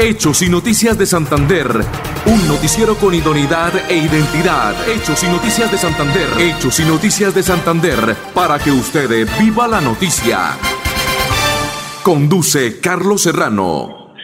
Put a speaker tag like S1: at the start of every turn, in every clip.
S1: Hechos y Noticias de Santander. Un noticiero con idoneidad e identidad. Hechos y Noticias de Santander. Hechos y Noticias de Santander. Para que usted viva la noticia. Conduce Carlos Serrano.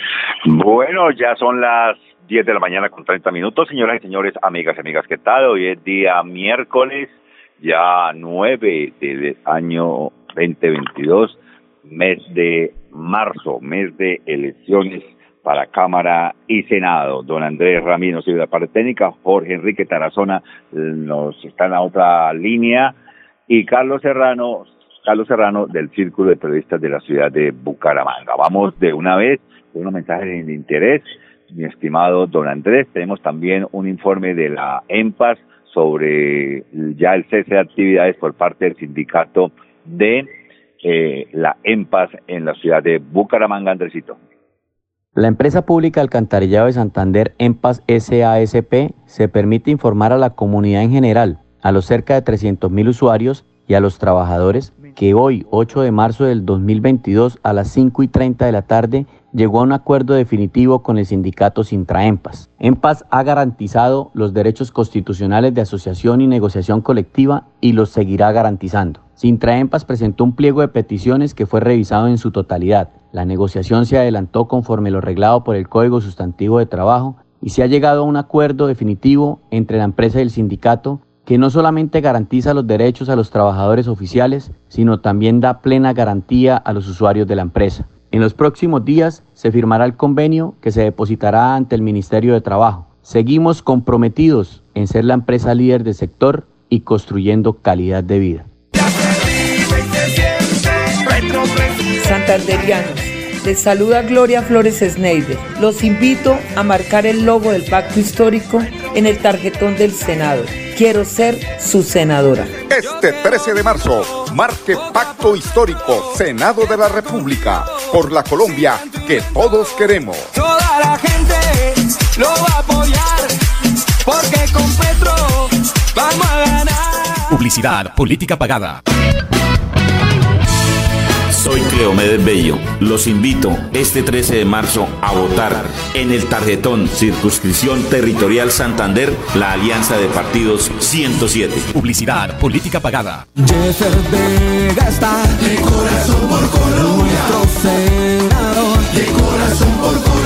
S2: Bueno, ya son las 10 de la mañana con 30 minutos. Señoras y señores, amigas y amigas, ¿qué tal? Hoy es día miércoles, ya 9 del año 2022, mes de marzo, mes de elecciones para Cámara y Senado. Don Andrés Ramírez nos de la parte técnica, Jorge Enrique Tarazona nos está en la otra línea y Carlos Serrano, Carlos Serrano del Círculo de Periodistas de la ciudad de Bucaramanga. Vamos de una vez con unos mensajes de interés. Mi estimado don Andrés, tenemos también un informe de la EMPAS sobre ya el cese de actividades por parte del sindicato de eh, la EMPAS en la ciudad de Bucaramanga, Andresito.
S3: La empresa pública Alcantarillado de Santander, EMPAS SASP, se permite informar a la comunidad en general, a los cerca de 300.000 usuarios y a los trabajadores que hoy, 8 de marzo del 2022, a las 5 y 30 de la tarde, llegó a un acuerdo definitivo con el sindicato Sintra EMPAS. Ha garantizado los derechos constitucionales de asociación y negociación colectiva y los seguirá garantizando. Sintra EMPAS presentó un pliego de peticiones que fue revisado en su totalidad la negociación se adelantó conforme lo reglado por el Código Sustantivo de Trabajo y se ha llegado a un acuerdo definitivo entre la empresa y el sindicato que no solamente garantiza los derechos a los trabajadores oficiales, sino también da plena garantía a los usuarios de la empresa. En los próximos días se firmará el convenio que se depositará ante el Ministerio de Trabajo. Seguimos comprometidos en ser la empresa líder del sector y construyendo calidad de vida.
S4: Santanderianos, les saluda Gloria Flores Sneider. Los invito a marcar el logo del pacto histórico en el tarjetón del Senado. Quiero ser su senadora.
S5: Este 13 de marzo, marque Pacto Histórico, Senado de la República, por la Colombia que todos queremos.
S6: Toda la gente lo va a apoyar, porque con Petro vamos a ganar.
S1: Publicidad, política pagada.
S7: Soy Cleomedes Bello. Los invito este 13 de marzo a votar en el tarjetón Circunscripción Territorial Santander, la Alianza de Partidos 107.
S1: Publicidad, política pagada.
S6: Jeffer Vega está de corazón por Colombia. Nuestro senador de corazón por Colombia.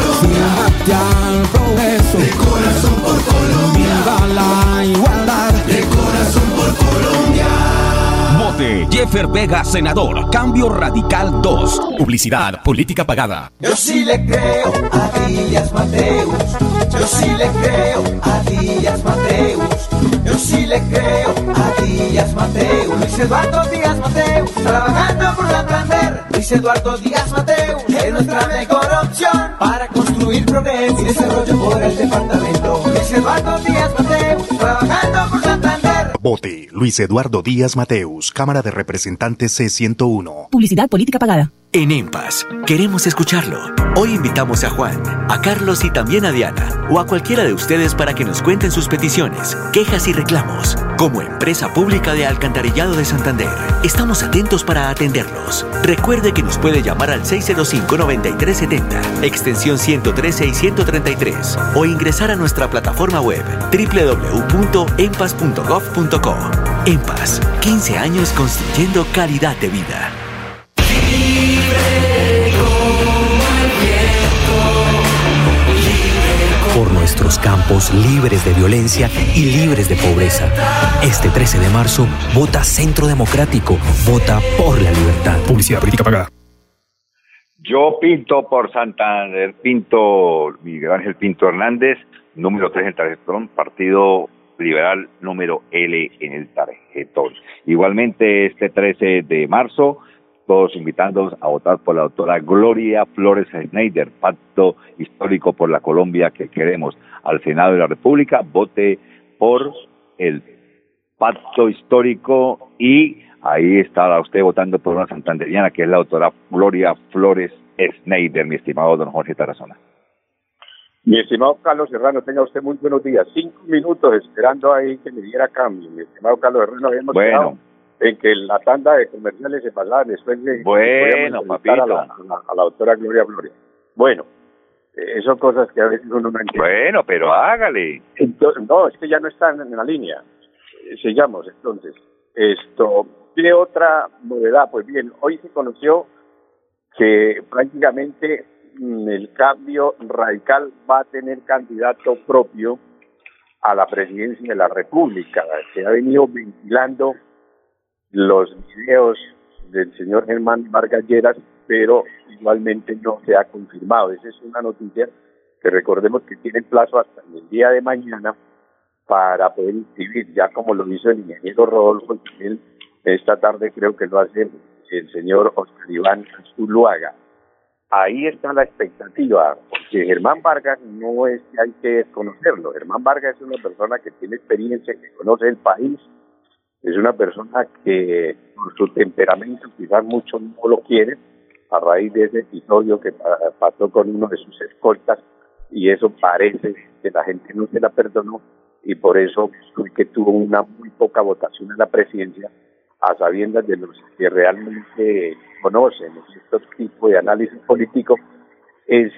S1: Jeffer Vega, senador. Cambio Radical 2. Publicidad, política pagada.
S6: Yo sí le creo a Díaz Mateus. Yo sí le creo a Díaz Mateus. Yo sí le creo a Díaz Mateus. Luis Eduardo Díaz Mateus. Trabajando por Santander. Luis Eduardo Díaz Mateus. Es nuestra mejor opción para construir progreso y desarrollo por el departamento. Luis Eduardo Díaz Mateus.
S8: Vote Luis Eduardo Díaz Mateus, Cámara de Representantes C101.
S9: Publicidad política pagada.
S10: En EMPAS, queremos escucharlo. Hoy invitamos a Juan, a Carlos y también a Diana, o a cualquiera de ustedes para que nos cuenten sus peticiones, quejas y reclamos. Como empresa pública de Alcantarillado de Santander, estamos atentos para atenderlos. Recuerde que nos puede llamar al 605-9370, extensión 113 y 133, o ingresar a nuestra plataforma web www.empas.gov.co. EMPAS, 15 años construyendo calidad de vida.
S11: Campos libres de violencia y libres de pobreza. Este 13 de marzo, vota Centro Democrático, vota por la libertad.
S1: Publicidad política pagada.
S2: Yo pinto por Santander, pinto Miguel Ángel Pinto Hernández, número 3 en el tarjetón, Partido Liberal número L en el tarjetón. Igualmente este 13 de marzo, todos invitándonos a votar por la doctora Gloria Flores Schneider, Pacto Histórico por la Colombia que queremos. Al Senado de la República, vote por el Pacto Histórico y ahí está usted votando por una santanderiana que es la doctora Gloria Flores Schneider, mi estimado don Jorge Tarazona.
S12: Mi estimado Carlos Serrano, tenga usted muy buenos días. Cinco minutos esperando ahí que me diera cambio. Mi estimado Carlos Serrano, hemos bueno en que la tanda de comerciales se pasaba después de
S2: bueno, papito.
S12: A, la, a, la, doctora Gloria Gloria. Bueno, Eh, son cosas que a veces uno no entiende.
S2: Bueno, pero hágale.
S12: no, es que ya no están en la línea. Eh, sigamos, entonces. Esto, ¿qué otra novedad? Pues bien, hoy se conoció que prácticamente mm, el cambio radical va a tener candidato propio a la presidencia de la República. Se ha venido ventilando los videos del señor Germán Vargas Lleras, pero igualmente no se ha confirmado. Esa es una noticia que recordemos que tiene plazo hasta el día de mañana para poder inscribir, ya como lo hizo el ingeniero Rodolfo, él esta tarde creo que lo hace el señor Oscar Iván Zuluaga. Ahí está la expectativa, porque Germán Vargas no es que hay que desconocerlo. Germán Vargas es una persona que tiene experiencia, que conoce el país, es una persona que por su temperamento quizás mucho no lo quiere, a raíz de ese episodio que pasó con uno de sus escoltas, y eso parece que la gente no se la perdonó, y por eso fue que tuvo una muy poca votación en la presidencia, a sabiendas de los que realmente conocen este tipo de análisis político, es,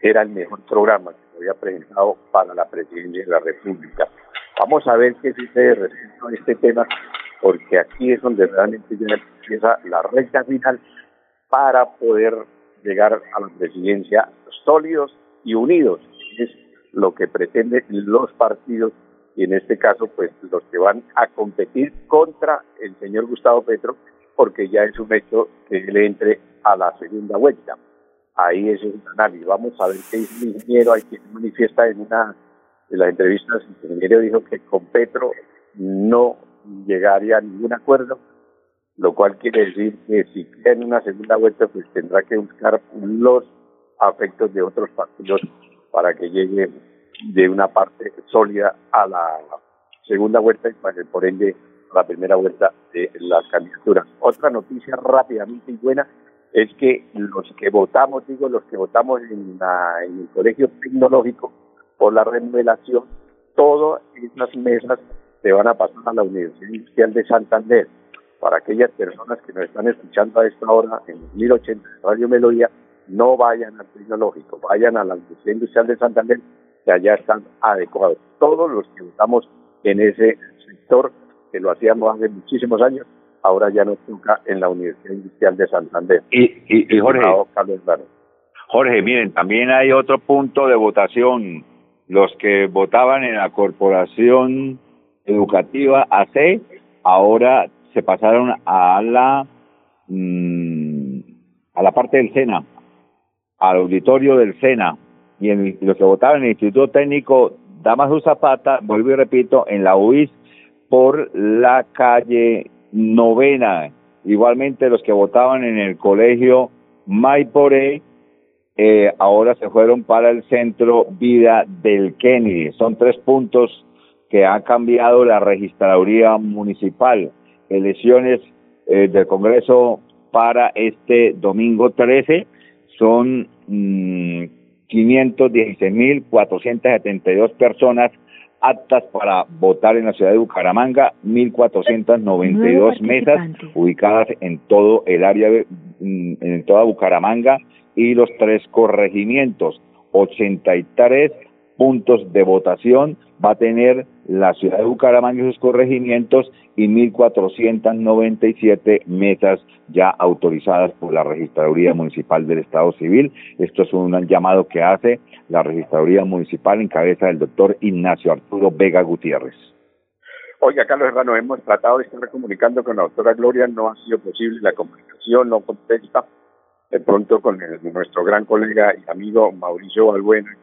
S12: era el mejor programa que se había presentado para la presidencia de la República. Vamos a ver qué sucede respecto a este tema, porque aquí es donde realmente ya empieza la recta final para poder llegar a la presidencia sólidos y unidos. Es lo que pretenden los partidos y en este caso pues los que van a competir contra el señor Gustavo Petro porque ya es un hecho que él entre a la segunda vuelta. Ahí es un análisis. Vamos a ver qué dice el ingeniero, hay quien manifiesta en una de las entrevistas, el ingeniero dijo que con Petro no llegaría a ningún acuerdo, lo cual quiere decir que si queda en una segunda vuelta pues tendrá que buscar los afectos de otros partidos para que llegue de una parte sólida a la segunda vuelta y pues, por ende a la primera vuelta de las candidaturas. Otra noticia rápidamente y buena es que los que votamos, digo, los que votamos en, en el colegio tecnológico por la remodelación, todas esas mesas se van a pasar a la Universidad Industrial de Santander. Para aquellas personas que nos están escuchando a esta hora en 1080 Radio Melodía, no vayan al tecnológico, vayan a la Universidad Industrial de Santander que allá están adecuados. Todos los que estamos en ese sector, que lo hacíamos hace muchísimos años, ahora ya nos toca en la Universidad Industrial de Santander.
S2: Y, y, Jorge, Jorge, miren, también hay otro punto de votación. Los que votaban en la Corporación Educativa AC, ahora se pasaron a la mm, a la parte del SENA, al auditorio del SENA, y en los que votaban en el Instituto Técnico Damaso Zapata, vuelvo y repito, en la UIS por la calle novena. Igualmente los que votaban en el colegio Maiporé, eh, ahora se fueron para el centro Vida del Kennedy. Son tres puntos que ha cambiado la registraduría municipal. Elecciones eh, del Congreso para este domingo 13 son mm, 516.472 personas aptas para votar en la ciudad de Bucaramanga, 1.492 mesas ubicadas en todo el área, de, mm, en toda Bucaramanga y los tres corregimientos, 83 puntos de votación va a tener la ciudad de Bucaramanga y sus corregimientos y 1.497 mesas ya autorizadas por la Registraduría Municipal del Estado Civil. Esto es un llamado que hace la Registraduría Municipal en cabeza del doctor Ignacio Arturo Vega Gutiérrez.
S12: Oiga, Carlos Hermano, hemos tratado de estar comunicando con la doctora Gloria, no ha sido posible la comunicación, no contesta. De pronto con nuestro gran colega y amigo Mauricio Balbuena,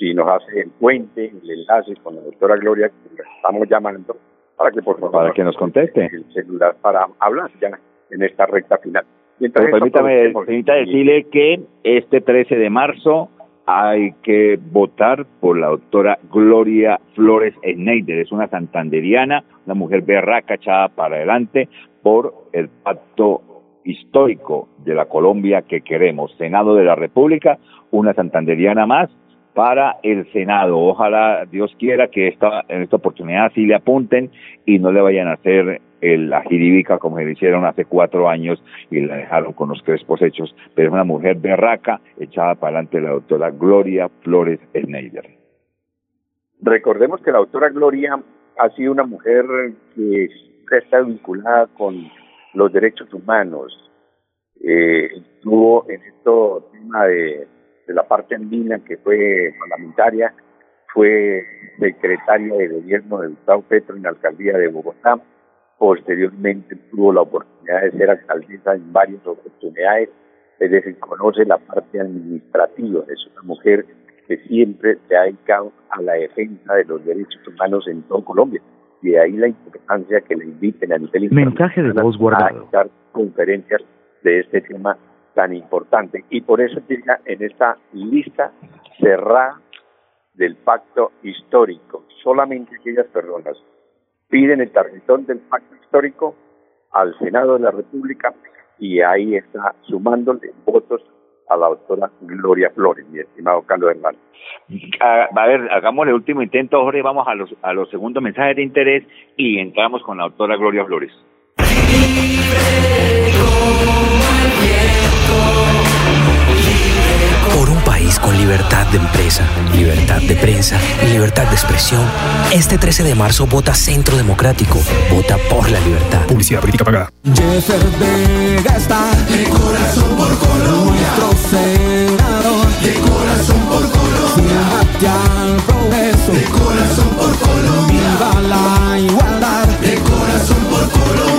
S12: si nos hace el puente, el enlace con la doctora Gloria, que estamos llamando, para que por favor...
S2: Para que nos conteste.
S12: El celular para hablar ya en esta recta final.
S2: permítame, permítame decirle que este 13 de marzo hay que votar por la doctora Gloria Flores Schneider. Es una santanderiana, una mujer berraca echada para adelante por el pacto histórico de la Colombia que queremos. Senado de la República, una santanderiana más para el Senado. Ojalá Dios quiera que esta, en esta oportunidad sí le apunten y no le vayan a hacer la jiribica como se le hicieron hace cuatro años y la dejaron con los crespos hechos. Pero es una mujer berraca echada para adelante la doctora Gloria Flores Schneider.
S12: Recordemos que la doctora Gloria ha sido una mujer que está vinculada con los derechos humanos. Eh, estuvo en esto tema de de la parte andina que fue parlamentaria, fue secretaria de gobierno de Gustavo Petro en la alcaldía de Bogotá. Posteriormente tuvo la oportunidad de ser alcaldesa en varias oportunidades, es decir, conoce la parte administrativa. Es una mujer que siempre se ha dedicado a la defensa de los derechos humanos en todo Colombia. Y de ahí la importancia que le inviten a nivel
S10: Mensaje de voz guardado.
S12: a dar conferencias de este tema tan importante y por eso llega en esta lista cerrada del pacto histórico. Solamente aquellas personas piden el tarjetón del pacto histórico al Senado de la República y ahí está sumándole votos a la doctora Gloria Flores, mi estimado Carlos Hernández.
S2: Ah, a ver, hagamos el último intento, Jorge, vamos a los, a los segundos mensajes de interés y entramos con la doctora Gloria Flores.
S11: Por un país con libertad de empresa, libertad de prensa y libertad de expresión, este 13 de marzo vota Centro Democrático. Vota por la libertad.
S8: Publicidad política pagada.
S6: Jeffer Vega está de corazón por Colombia. Nuestro senador de corazón por Colombia. al progreso de corazón por Colombia. Viva la igualdad de corazón por Colombia.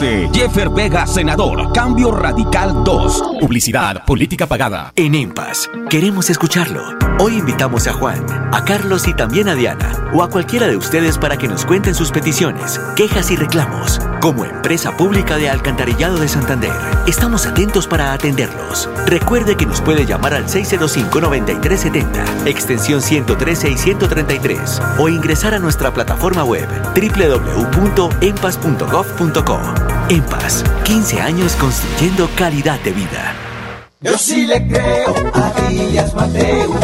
S10: Jeffer Vega, senador. Cambio Radical 2. Publicidad, política pagada. En EMPAS, queremos escucharlo. Hoy invitamos a Juan, a Carlos y también a Diana, o a cualquiera de ustedes para que nos cuenten sus peticiones, quejas y reclamos. Como empresa pública de Alcantarillado de Santander, estamos atentos para atenderlos. Recuerde que nos puede llamar al 605-9370, extensión 113 y 133, o ingresar a nuestra plataforma web www.empas.gov.co. En Paz, 15 años construyendo calidad de vida.
S6: Yo sí le creo a Díaz Mateus.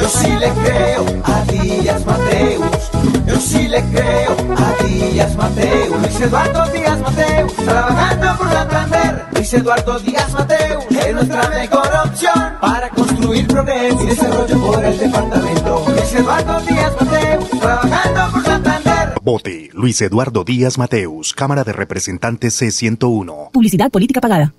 S6: Yo sí le creo a Díaz Mateus. Yo sí le creo a Díaz Mateus. Luis Eduardo Díaz Mateus. Trabajando por Santander. Luis Eduardo Díaz Mateus. Es nuestra mejor opción para construir progreso y desarrollo por el departamento. Luis Eduardo Díaz Mateus. Trabajando por Santander.
S8: Vote Luis Eduardo Díaz Mateus, Cámara de Representantes C101.
S9: Publicidad política pagada.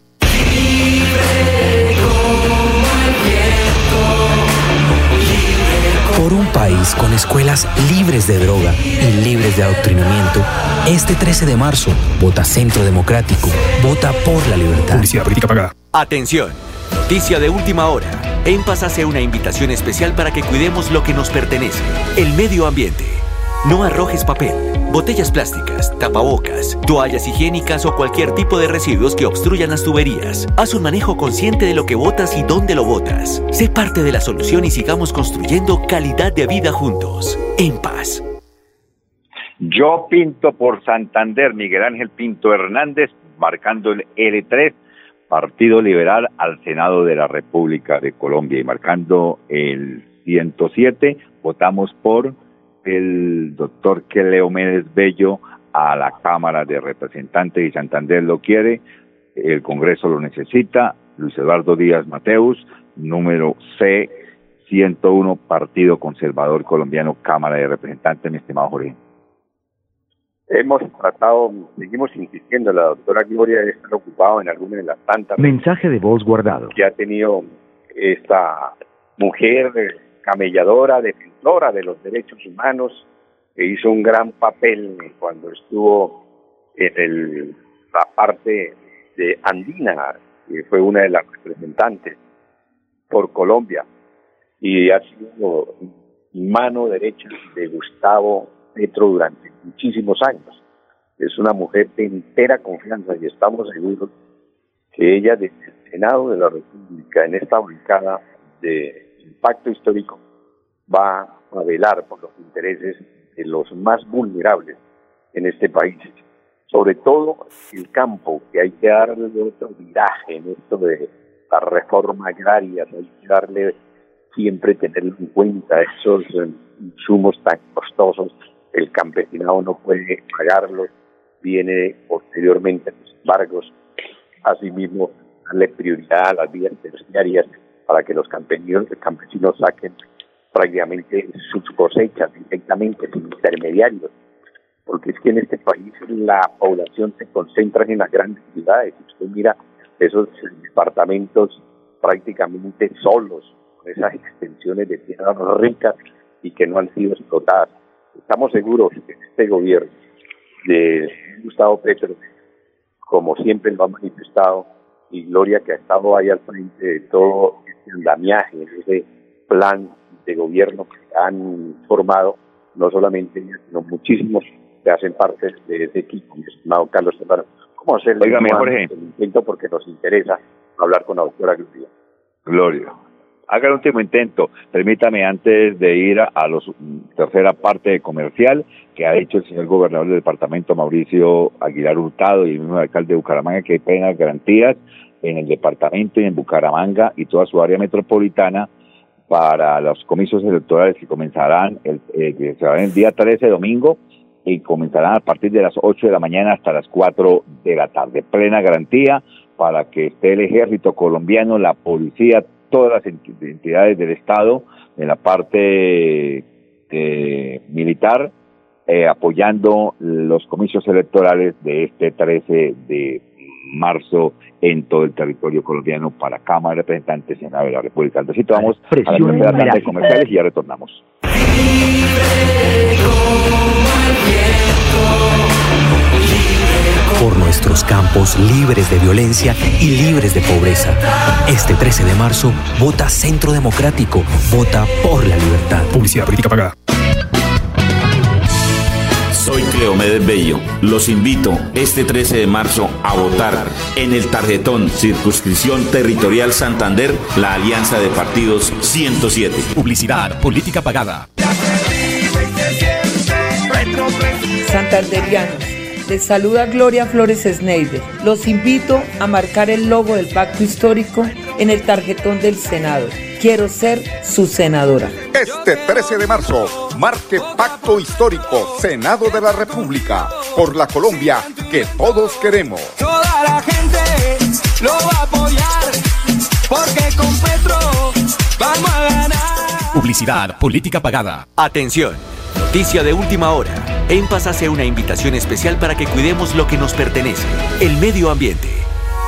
S11: Por un país con escuelas libres de droga y libres de adoctrinamiento, este 13 de marzo, vota Centro Democrático, vota por la libertad.
S8: Publicidad política pagada.
S10: Atención, noticia de última hora. En Paz hace una invitación especial para que cuidemos lo que nos pertenece, el medio ambiente. No arrojes papel, botellas plásticas, tapabocas, toallas higiénicas o cualquier tipo de residuos que obstruyan las tuberías. Haz un manejo consciente de lo que botas y dónde lo botas. Sé parte de la solución y sigamos construyendo calidad de vida juntos. En paz.
S2: Yo pinto por Santander, Miguel Ángel Pinto Hernández, marcando el L3, Partido Liberal al Senado de la República de Colombia y marcando el 107, votamos por el doctor Keleo Méndez Bello a la Cámara de Representantes y Santander lo quiere, el Congreso lo necesita, Luis Eduardo Díaz Mateus, número C 101, Partido Conservador Colombiano, Cámara de Representantes, mi estimado Jorge.
S12: Hemos tratado, seguimos insistiendo, la doctora Gloria debe estar ocupado en alguna de las tantas
S10: Mensaje de voz guardado.
S12: que ha tenido esta mujer camelladora, defensora de los derechos humanos, que hizo un gran papel cuando estuvo en el, la parte de Andina, que fue una de las representantes por Colombia, y ha sido mano derecha de Gustavo Petro durante muchísimos años. Es una mujer de entera confianza y estamos seguros que ella desde el Senado de la República, en esta bancada de impacto histórico, va a velar por los intereses de los más vulnerables en este país. Sobre todo el campo, que hay que darle otro viraje en esto de la reforma agraria, hay que darle siempre tener en cuenta esos eh, insumos tan costosos, el campesinado no puede pagarlos, viene posteriormente los embargos, asimismo darle prioridad a las vías terciarias para que los campesinos, campesinos saquen prácticamente sus cosechas directamente sin intermediarios, porque es que en este país la población se concentra en las grandes ciudades. Usted mira esos departamentos prácticamente solos, con esas extensiones de tierras ricas y que no han sido explotadas. Estamos seguros que este gobierno de Gustavo Petro, como siempre lo ha manifestado, y Gloria que ha estado ahí al frente de todo andamiaje, ese plan de gobierno que han formado, no solamente sino muchísimos que hacen parte de ese equipo, mi estimado Carlos Serrano. ¿Cómo hacerlo?
S2: Oiga, Jorge.
S12: intento porque nos interesa hablar con la doctora Gloria.
S2: Gloria. Haga el último intento. Permítame antes de ir a, la tercera parte comercial que ha dicho el señor gobernador del departamento Mauricio Aguilar Hurtado y el mismo alcalde de Bucaramanga que hay plenas garantías en el departamento y en Bucaramanga y toda su área metropolitana para los comicios electorales que comenzarán el, eh, el día 13 domingo y comenzarán a partir de las 8 de la mañana hasta las 4 de la tarde. Plena garantía para que esté el ejército colombiano, la policía, todas las entidades del Estado en la parte eh, militar eh, apoyando los comicios electorales de este 13 de marzo en todo el territorio colombiano para Cámara de Representantes, Senado de la República. Entonces, vamos a la primera de comerciales y ya retornamos.
S11: Por nuestros campos libres de violencia y libres de pobreza. Este 13 de marzo, vota Centro Democrático. Vota por la libertad.
S8: Publicidad política pagada.
S7: Cleomedes Bello. Los invito este 13 de marzo a votar en el tarjetón Circunscripción Territorial Santander, la Alianza de Partidos 107.
S8: Publicidad, política pagada.
S4: Santanderianos, les saluda Gloria Flores Sneider. Los invito a marcar el logo del pacto histórico en el tarjetón del Senado. Quiero ser su senadora.
S5: Este 13 de marzo, marque Pacto Histórico, Senado de la República, por la Colombia que todos queremos.
S6: Toda la gente lo va a apoyar, porque con Petro vamos a ganar.
S8: Publicidad, política pagada.
S10: Atención, noticia de última hora. En Paz hace una invitación especial para que cuidemos lo que nos pertenece, el medio ambiente.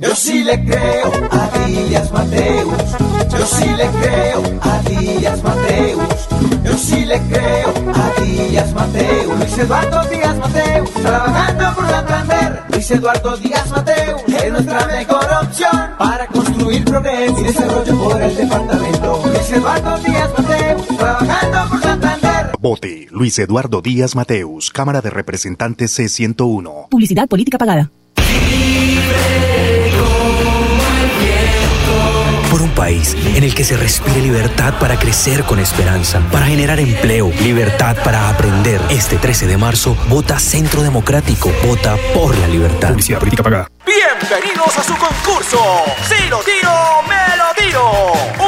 S6: Yo sí le creo a Díaz Mateus. Yo sí le creo a Díaz Mateus. Yo sí le creo a Díaz Mateus. Luis Eduardo Díaz Mateus. Trabajando por Santander. Luis Eduardo Díaz Mateus. Es nuestra mejor opción para construir progreso y desarrollo por el departamento. Luis Eduardo Díaz Mateus. Trabajando por Santander.
S8: Vote Luis Eduardo Díaz Mateus, Cámara de Representantes C101.
S9: Publicidad política pagada.
S11: Por país en el que se respire libertad para crecer con esperanza, para generar empleo, libertad para aprender. Este 13 de marzo, vota Centro Democrático, vota por la libertad.
S8: Publicidad política pagada.
S13: Bienvenidos a su concurso. Si lo tiro, me lo tiro.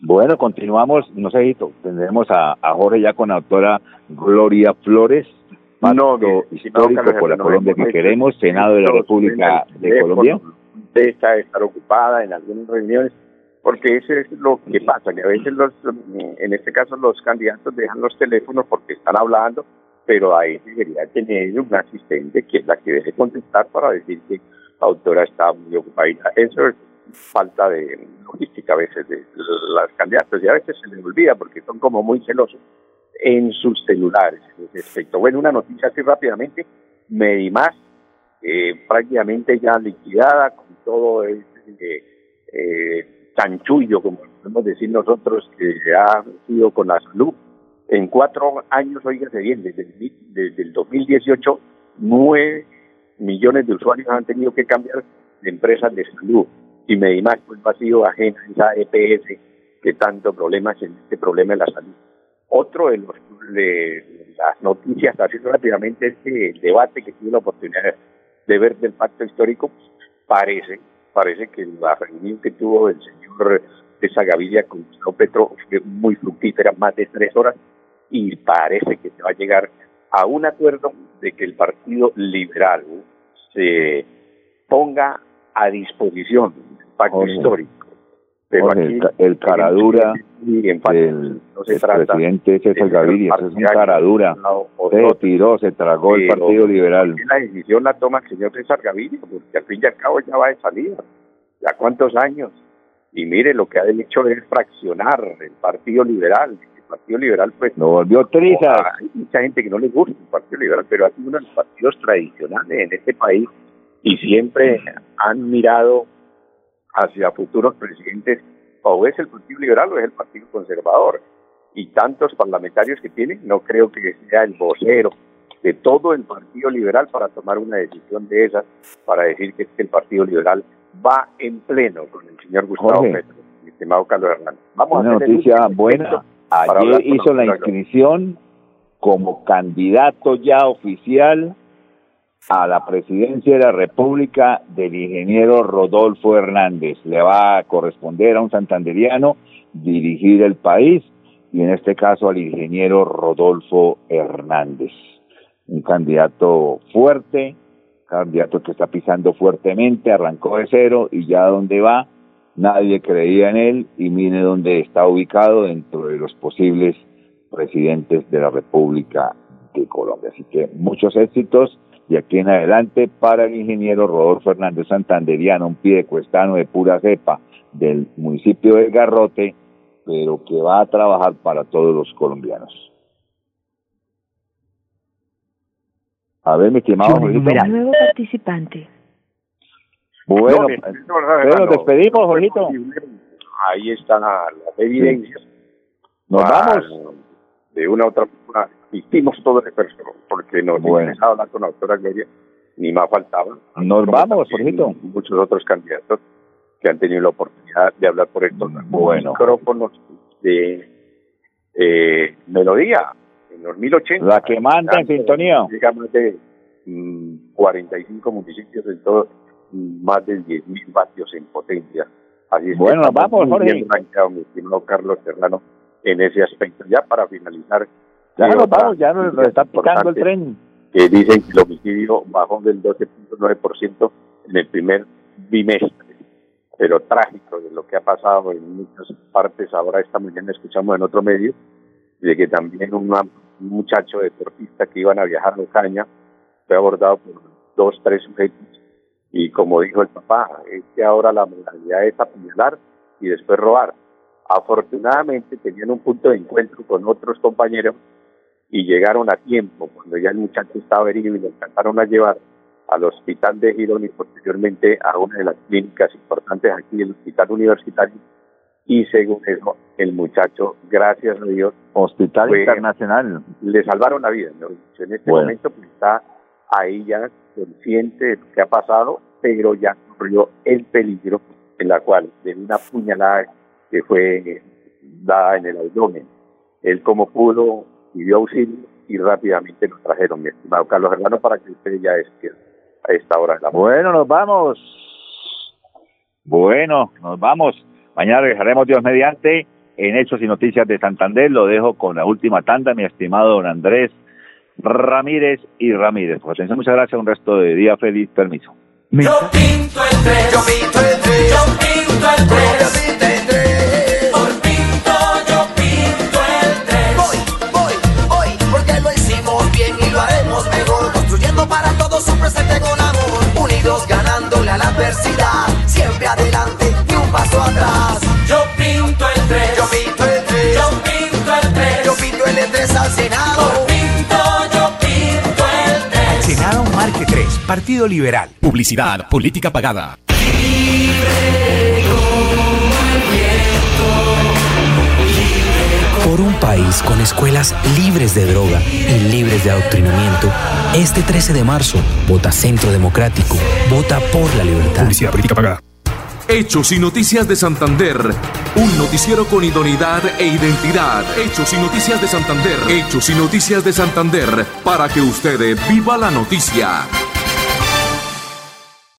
S2: Bueno, continuamos. No sé, tendremos a, a Jorge ya con la doctora Gloria Flores.
S12: No,
S2: Pacto
S12: mi-
S2: histórico
S12: Carlos
S2: por la
S12: Fernando,
S2: Colombia que queremos, Senado de la República de Colombia.
S12: Deja de estar ocupada en algunas reuniones, porque eso es lo que pasa, que a veces los, en este caso los candidatos dejan los teléfonos porque están hablando, pero ahí debería tener un asistente que es la que debe contestar para decir que la autora está muy ocupada. Eso es falta de logística a veces de las candidatas y a veces se les olvida porque son como muy celosos. en sus celulares. Respecto, bueno, una noticia así rápidamente, Medimás, eh, prácticamente ya liquidada con todo este eh, chanchullo, como podemos decir nosotros, que ha sido con la salud. En cuatro años, oígase bien, desde el, desde el 2018, nueve millones de usuarios han tenido que cambiar de empresas de salud y Medimás pues ha sido ajena a esa EPS que tanto problemas en este problema de la salud. Otro de, los, de las noticias, así rápidamente, es que el debate que tuve la oportunidad de ver del pacto histórico, pues, parece, parece que la reunión que tuvo el señor de Gaviria con Gustavo Petro fue muy fructífera, más de tres horas, y parece que se va a llegar a un acuerdo de que el Partido Liberal se ponga a disposición del pacto histórico.
S2: Pero aquí, el, caradura del no se presidente César Gaviria, es un caradura, se tiró, se tragó el Partido Liberal.
S12: La decisión la toma el señor César Gaviria, porque al fin y al cabo ya va de salida. ¿Ya cuántos años? Y mire, lo que ha hecho es fraccionar el Partido Liberal, Partido Liberal, pues.
S2: Lo volvió trizas.
S12: Hay mucha gente que no le gusta el Partido Liberal, pero ha sido uno de los partidos tradicionales en este país y siempre han mirado hacia futuros presidentes, o es el Partido Liberal o es el Partido Conservador. Y tantos parlamentarios que tienen, no creo que sea el vocero de todo el Partido Liberal para tomar una decisión de esas, para decir que, el Partido Liberal va en pleno con el señor Gustavo Petro, mi estimado Carlos Hernández.
S2: Vamos una noticia buena. Ayer hizo la inscripción como candidato ya oficial a la presidencia de la República del ingeniero Rodolfo Hernández. Le va a corresponder a un santanderiano dirigir el país y en este caso al ingeniero Rodolfo Hernández. Un candidato fuerte, candidato que está pisando fuertemente, arrancó de cero y ya donde va nadie creía en él y mire dónde está ubicado dentro de los posibles presidentes de la República de Colombia. Así que muchos éxitos y aquí en adelante para el ingeniero Rodolfo Fernández Santanderiano, un pie de cuestano de pura cepa del municipio de Garrote, pero que va a trabajar para todos los colombianos. A ver, mi estimado
S14: Nuevo participante.
S2: Bueno, nos despedimos, Jorgito.
S12: Ahí están las evidencias.
S2: Nos vamos.
S12: De una u otra forma, hicimos todo el esfuerzo, porque nos bueno. interesaba hablar con la doctora Gloria, ni más faltaba.
S2: Nos vamos, Jorgito.
S12: Muchos otros candidatos que han tenido la oportunidad de hablar por estos
S2: bueno.
S12: micrófonos de eh, Melodía, en los 1080.
S2: La que manda en sintonía.
S12: Llega más de 45 mm, municipios en todo más de 10.000 vatios en potencia. Así es
S2: bueno, vamos, Jorge. Bien
S12: mi estimado Carlos Serrano, en ese aspecto. Ya para finalizar.
S2: Ya nos vamos, ya nos, está picando el tren.
S12: Que dicen que el homicidio bajó del 12.9% en el primer bimestre. Pero trágico de lo que ha pasado en muchas partes. Ahora esta mañana escuchamos en otro medio de que también un muchacho deportista que iban a viajar a Ocaña fue abordado por dos, tres sujetos y como dijo el papá, es que ahora la modalidad es apuñalar y después robar. Afortunadamente tenían un punto de encuentro con otros compañeros y llegaron a tiempo, cuando ya el muchacho estaba herido y lo alcanzaron a llevar al hospital de Girón y posteriormente a una de las clínicas importantes aquí, el hospital universitario, y según eso, el muchacho, gracias a Dios,
S2: Hospital Internacional,
S12: le salvaron la vida. En este momento pues, está ahí ya consciente de lo que ha pasado pero ya corrió el peligro en la cual de una puñalada que fue dada en el abdomen. Él como pudo pidió auxilio y rápidamente lo trajeron, mi estimado Carlos Hermano, para que usted ya esté a esta hora de la
S2: Bueno, nos vamos. Bueno, nos vamos. Mañana regresaremos Dios mediante en Hechos y Noticias de Santander. Lo dejo con la última tanda, mi estimado don Andrés Ramírez y Ramírez. Pues muchas gracias. Un resto de día feliz. Permiso.
S15: Yo pinto el tren, yo pinto el tren, yo pinto el tren,
S16: Partido Liberal.
S17: Publicidad, política pagada.
S11: Por un país con escuelas libres de droga y libres de adoctrinamiento, este 13 de marzo, vota Centro Democrático, vota por la libertad.
S17: Publicidad, política pagada.
S1: Hechos y Noticias de Santander. Un noticiero con idoneidad e identidad. Hechos y Noticias de Santander. Hechos y Noticias de Santander. Para que usted viva la noticia.